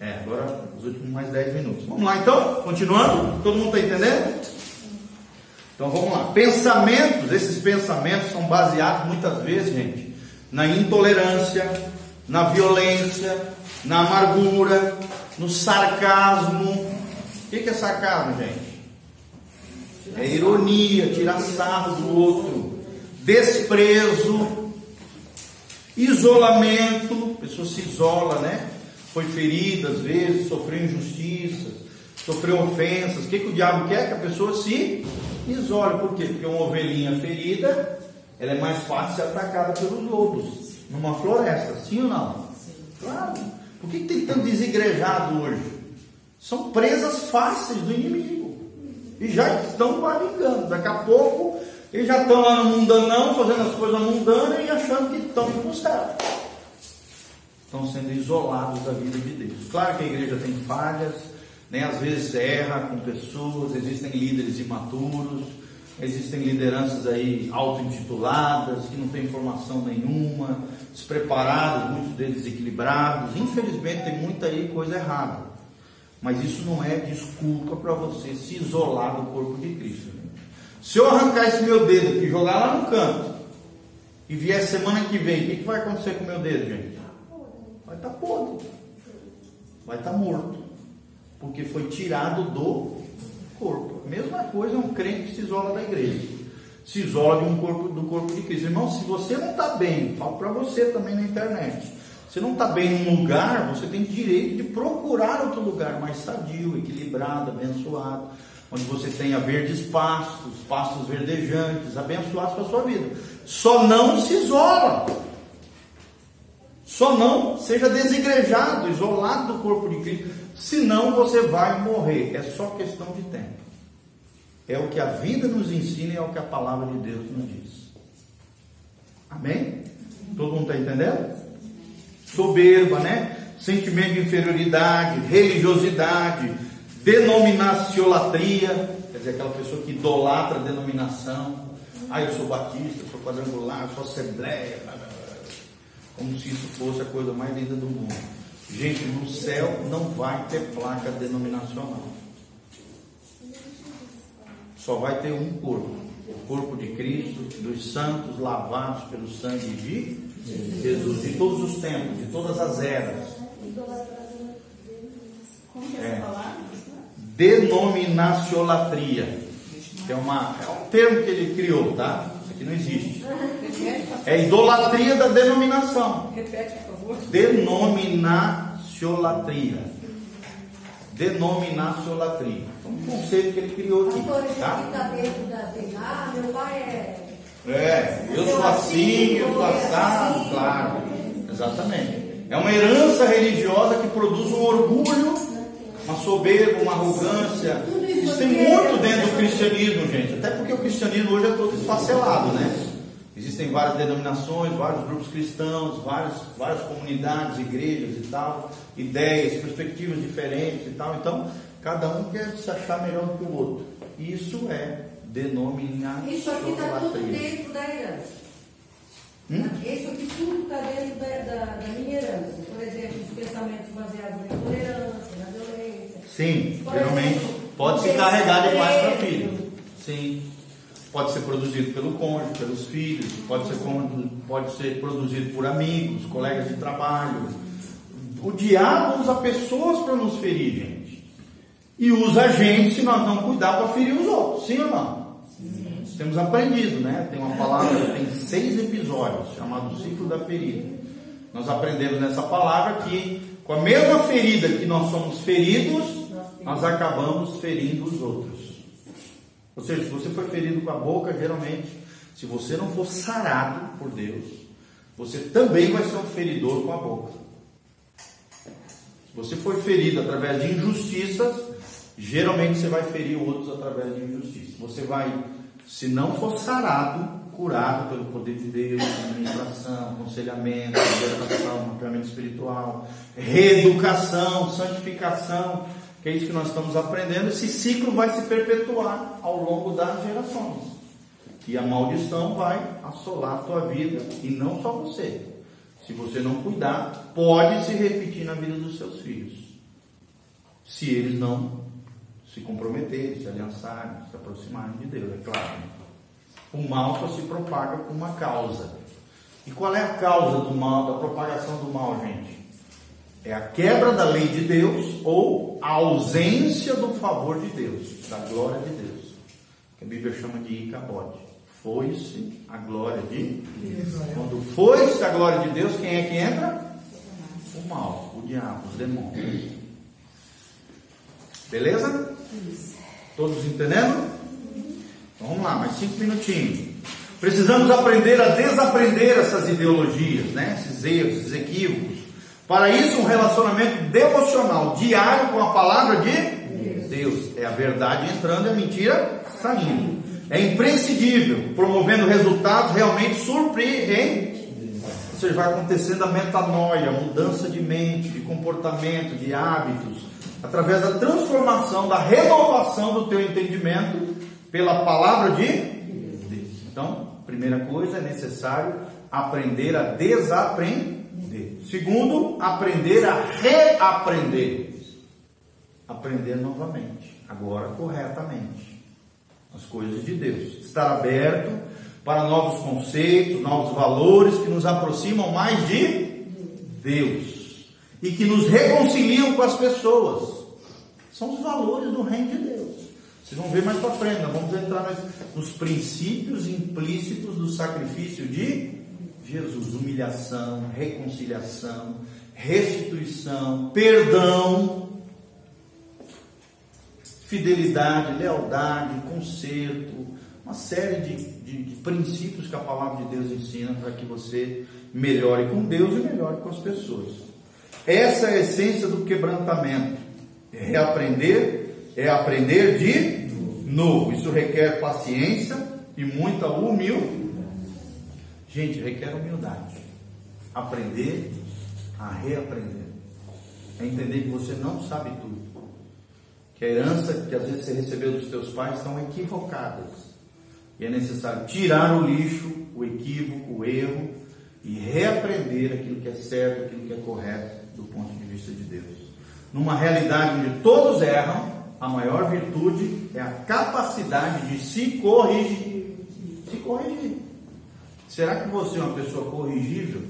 É, agora os últimos mais 10 minutos. Vamos lá então, continuando? Todo mundo está entendendo? Então vamos lá. Pensamentos, esses pensamentos são baseados muitas vezes, gente, na intolerância, na violência, na amargura, no sarcasmo. O que é sarcasmo, gente? É ironia, tirar sarro do outro, desprezo, isolamento, a pessoa se isola, né? Foi ferida às vezes, sofreu injustiças, sofreu ofensas. O que, que o diabo quer? Que a pessoa se isole. Por quê? Porque uma ovelhinha ferida, ela é mais fácil de ser atacada pelos lobos numa floresta, sim ou não? Sim. Claro. Por que, que tem tanto desigrejado hoje? São presas fáceis do inimigo. E já estão barrigando. Daqui a pouco eles já estão lá no mundanão, fazendo as coisas mundanas e achando que estão no céu estão sendo isolados da vida de Deus. Claro que a igreja tem falhas, né? às vezes erra com pessoas, existem líderes imaturos, existem lideranças aí auto-intituladas, que não têm formação nenhuma, despreparados, muitos deles equilibrados. Infelizmente tem muita aí coisa errada. Mas isso não é desculpa para você se isolar do corpo de Cristo. Né? Se eu arrancar esse meu dedo e jogar lá no canto, e vier semana que vem, o que, que vai acontecer com o meu dedo, gente? Vai estar tá podre, vai estar tá morto, porque foi tirado do corpo. Mesma coisa um crente que se isola da igreja, se isola de um corpo, do corpo de Cristo. Irmão, se você não está bem, falo para você também na internet. Se não está bem num lugar, você tem direito de procurar outro lugar mais sadio, equilibrado, abençoado, onde você tenha verdes pastos, pastos verdejantes, abençoados para a sua vida. Só não se isola. Só não seja desigrejado, isolado do corpo de Cristo, senão você vai morrer. É só questão de tempo. É o que a vida nos ensina e é o que a palavra de Deus nos diz. Amém? Todo mundo está entendendo? Soberba, né? Sentimento de inferioridade, religiosidade, denominaciolatria, quer dizer, aquela pessoa que idolatra a denominação. Ah, eu sou batista, eu sou quadrangular, eu sou assembleia, como se isso fosse a coisa mais linda do mundo. Gente, no céu não vai ter placa denominacional. Só vai ter um corpo. O corpo de Cristo, dos santos lavados pelo sangue de Jesus, de todos os tempos, de todas as eras. É. Denominacionatria. É, uma, é um termo que ele criou, tá? Isso aqui não existe. É idolatria da denominação. Repete, por favor. Denominaciolatria. Denominaciolatria. É um conceito que ele criou aqui. Tá? está dentro da meu pai é. É, eu sou assim, eu sou assado, claro. Exatamente. É uma herança religiosa que produz um orgulho, uma soberba, uma arrogância. Isso tem muito dentro do cristianismo, gente. Até porque o cristianismo hoje é todo esfacelado, né? Existem várias denominações, vários grupos cristãos, várias, várias comunidades, igrejas e tal, ideias, perspectivas diferentes e tal. Então, cada um quer se achar melhor do que o outro. Isso é denominação. Isso aqui está tudo dentro da herança. Hum? Isso aqui tudo está dentro da, da, da, minha herança. Por exemplo, os pensamentos baseados na intolerância, na violência. Sim, Por geralmente exemplo, pode se carregar de pai para filho. Sim. Pode ser produzido pelo cônjuge, pelos filhos, pode ser, pode ser produzido por amigos, colegas de trabalho. O diabo usa pessoas para nos ferir, gente. E usa a gente se nós não cuidar para ferir os outros, sim ou não? Sim. Temos aprendido, né? Tem uma palavra, tem seis episódios, chamado ciclo da ferida. Nós aprendemos nessa palavra que com a mesma ferida que nós somos feridos, nós acabamos ferindo os outros. Ou seja, se você foi ferido com a boca, geralmente, se você não for sarado por Deus, você também vai ser um feridor com a boca. Se você foi ferido através de injustiças, geralmente você vai ferir outros através de injustiça. Você vai, se não for sarado, curado pelo poder de Deus, administração, aconselhamento, libertação, mapeamento espiritual, reeducação, santificação, que é isso que nós estamos aprendendo, esse ciclo vai se perpetuar ao longo das gerações. E a maldição vai assolar a tua vida, e não só você. Se você não cuidar, pode se repetir na vida dos seus filhos. se eles não se comprometerem, se aliançarem, se aproximarem de Deus, é claro. O mal só se propaga com uma causa. E qual é a causa do mal, da propagação do mal, gente? É a quebra da lei de Deus ou a ausência do favor de Deus, da glória de Deus. Que a Bíblia chama de Icabode. Foi-se a glória de Deus. Quando foi-se a glória de Deus, quem é que entra? O mal, o diabo, os demônios. Beleza? Todos entendendo? Então vamos lá, mais cinco minutinhos. Precisamos aprender a desaprender essas ideologias, né? esses erros, esses equívocos. Para isso, um relacionamento devocional diário com a palavra de Deus. É a verdade entrando e a mentira saindo. É imprescindível, promovendo resultados realmente surpreendentes. Ou seja, vai acontecendo a metanoia, mudança de mente, de comportamento, de hábitos, através da transformação, da renovação do teu entendimento pela palavra de Deus. Então, primeira coisa, é necessário aprender a desaprender. Segundo, aprender a reaprender. Aprender novamente, agora corretamente, as coisas de Deus. Estar aberto para novos conceitos, novos valores que nos aproximam mais de Deus e que nos reconciliam com as pessoas. São os valores do reino de Deus. Vocês vão ver mais para frente, nós vamos entrar nos princípios implícitos do sacrifício de Jesus: humilhação, reconciliação, restituição, perdão, fidelidade, lealdade, conserto, uma série de, de, de princípios que a palavra de Deus ensina para que você melhore com Deus e melhore com as pessoas. Essa é a essência do quebrantamento. É reaprender, é aprender de novo. Isso requer paciência e muita humildade. Gente, requer humildade. Aprender a reaprender. É entender que você não sabe tudo. Que a herança que às vezes você recebeu dos teus pais estão equivocadas. E é necessário tirar o lixo, o equívoco, o erro e reaprender aquilo que é certo, aquilo que é correto do ponto de vista de Deus. Numa realidade onde todos erram, a maior virtude é a capacidade de se corrigir. Se corrigir. Será que você é uma pessoa corrigível?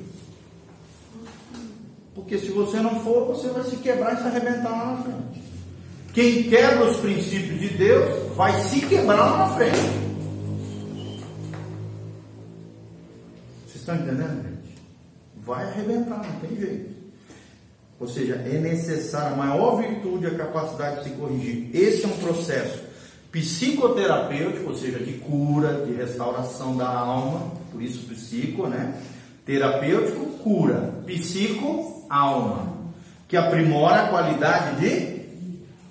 Porque se você não for, você vai se quebrar e se arrebentar lá na frente. Quem quebra os princípios de Deus vai se quebrar lá na frente. estão entendendo, gente? Vai arrebentar, não tem jeito. Ou seja, é necessário a maior virtude, a capacidade de se corrigir. Esse é um processo psicoterapêutico, ou seja, de cura, de restauração da alma, por isso psico, né? Terapêutico, cura. Psico, alma. Que aprimora a qualidade de.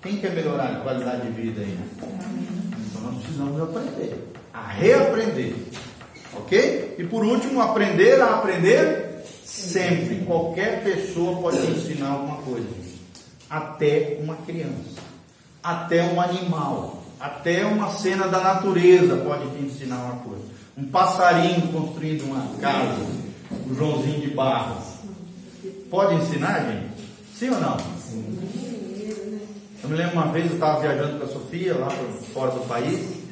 Quem quer melhorar a qualidade de vida aí? Então nós precisamos aprender. A reaprender. Ok? E por último, aprender a aprender sempre. Qualquer pessoa pode ensinar alguma coisa. Até uma criança. Até um animal. Até uma cena da natureza pode te ensinar uma coisa. Um passarinho construindo uma casa. O um Joãozinho de barro. Pode ensinar, gente? Sim ou não? Eu me lembro uma vez, eu estava viajando com a Sofia, lá fora do país.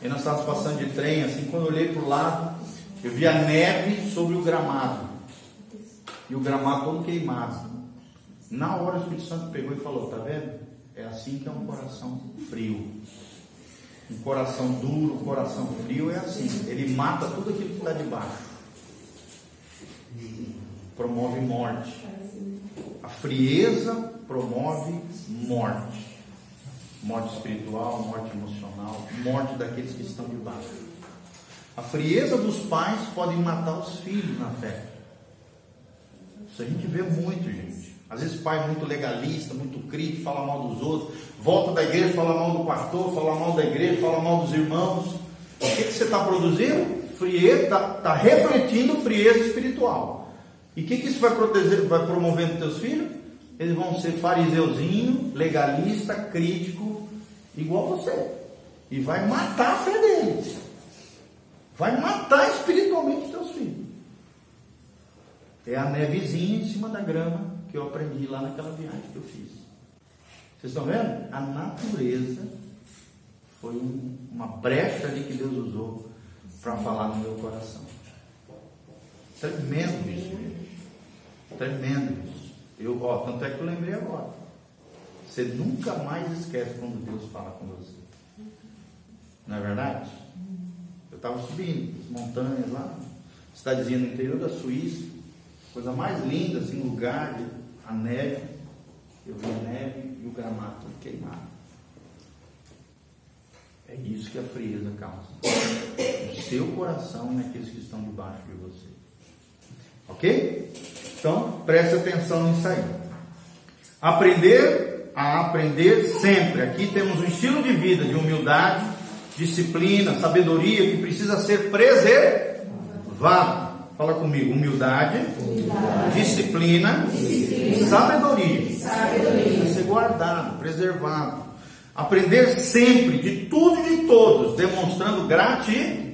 E nós estávamos passando de trem, assim, quando eu olhei para o lado, eu vi a neve sobre o gramado. E o gramado todo queimado. Na hora o Espírito Santo pegou e falou, tá vendo? É assim que é um coração frio. Um coração duro, um coração frio é assim. Ele mata tudo aquilo que está debaixo. Promove morte. A frieza promove morte morte espiritual, morte emocional, morte daqueles que estão debaixo. A frieza dos pais pode matar os filhos na fé. Isso a gente vê muito, gente. Às vezes pai muito legalista, muito crítico, fala mal dos outros, volta da igreja, fala mal do pastor, fala mal da igreja, fala mal dos irmãos. O que, que você está produzindo? Frieza, está tá refletindo frieza espiritual. E o que, que isso vai, proteger, vai promover nos teus filhos? Eles vão ser fariseuzinho, legalista, crítico, igual você. E vai matar a fé deles. Vai matar espiritualmente os teus filhos. É a nevezinha em cima da grama que eu aprendi lá naquela viagem que eu fiz. Vocês estão vendo? A natureza foi um, uma brecha ali que Deus usou para falar no meu coração. Tremendo isso, gente. Tremendo isso. Eu, ó, tanto é que eu lembrei agora. Você nunca mais esquece quando Deus fala com você. Não é verdade? Eu estava subindo as montanhas lá, cidadezinha no interior da Suíça, coisa mais linda, assim, lugar de a neve. Eu vi a neve e o gramado queimado. É isso que a frieza causa. O seu coração naqueles que estão debaixo de você. Ok? Então, preste atenção nisso aí. Aprender a aprender sempre. Aqui temos um estilo de vida de humildade, disciplina, sabedoria que precisa ser preservado. Fala comigo, humildade, humildade. Disciplina, disciplina, sabedoria. sabedoria. Precisa ser guardado, preservado. Aprender sempre de tudo e de todos, demonstrando gratidão.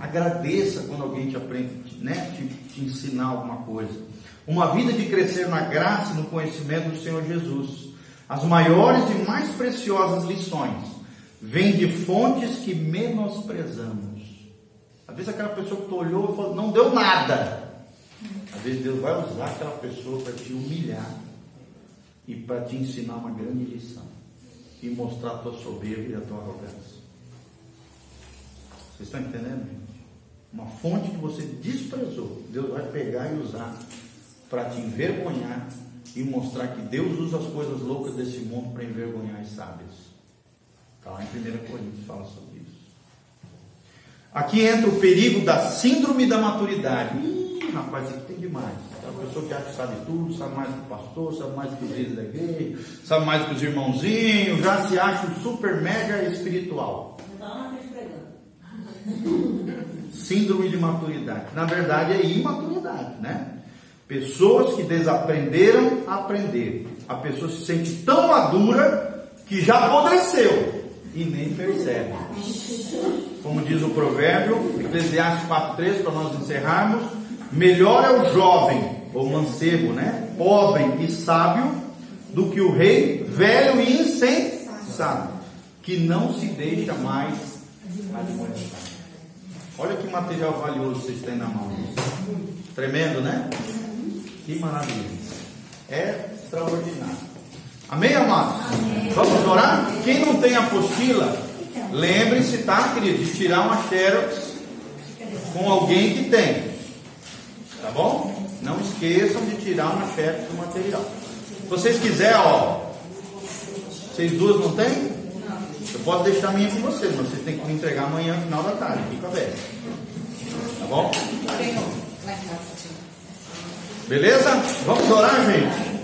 Agradeça quando alguém te aprende, né? Te, te ensinar alguma coisa. Uma vida de crescer na graça e no conhecimento do Senhor Jesus. As maiores e mais preciosas lições vêm de fontes que menosprezamos. Vezes aquela pessoa que tu olhou e falou, não deu nada. Às vezes Deus vai usar aquela pessoa para te humilhar e para te ensinar uma grande lição e mostrar a tua soberba e a tua arrogância. Vocês estão entendendo, gente? Uma fonte que você desprezou, Deus vai pegar e usar para te envergonhar e mostrar que Deus usa as coisas loucas desse mundo para envergonhar as sábias. Está lá em 1 Coríntios fala sobre isso. Aqui entra o perigo da síndrome da maturidade. Ih, rapaz, aqui tem demais. Uma pessoa que acha que sabe tudo, sabe mais que o pastor, sabe mais que os líderes da igreja, sabe mais que os irmãozinhos, já se acha um super mega espiritual. Síndrome de maturidade. Na verdade é imaturidade, né? Pessoas que desaprenderam a aprender. A pessoa se sente tão madura que já apodreceu e nem percebe. Como diz o provérbio, Eclesiastes 4,3, para nós encerrarmos, melhor é o jovem, ou mancebo, né? Pobre e sábio, do que o rei velho e insensato, que não se deixa mais admoestar. Olha que material valioso vocês têm na mão. Tremendo, né? Que maravilha. É extraordinário. Amém, amados? Vamos orar? Quem não tem apostila, lembre-se, tá, querido, de tirar uma xerox com alguém que tem. Tá bom? Não esqueçam de tirar uma xerox do material. Se vocês quiserem, ó. Vocês duas não têm? Eu posso deixar a minha com vocês, mas vocês têm que me entregar amanhã final da tarde. Fica aberto. Tá bom? Beleza? Vamos orar, gente?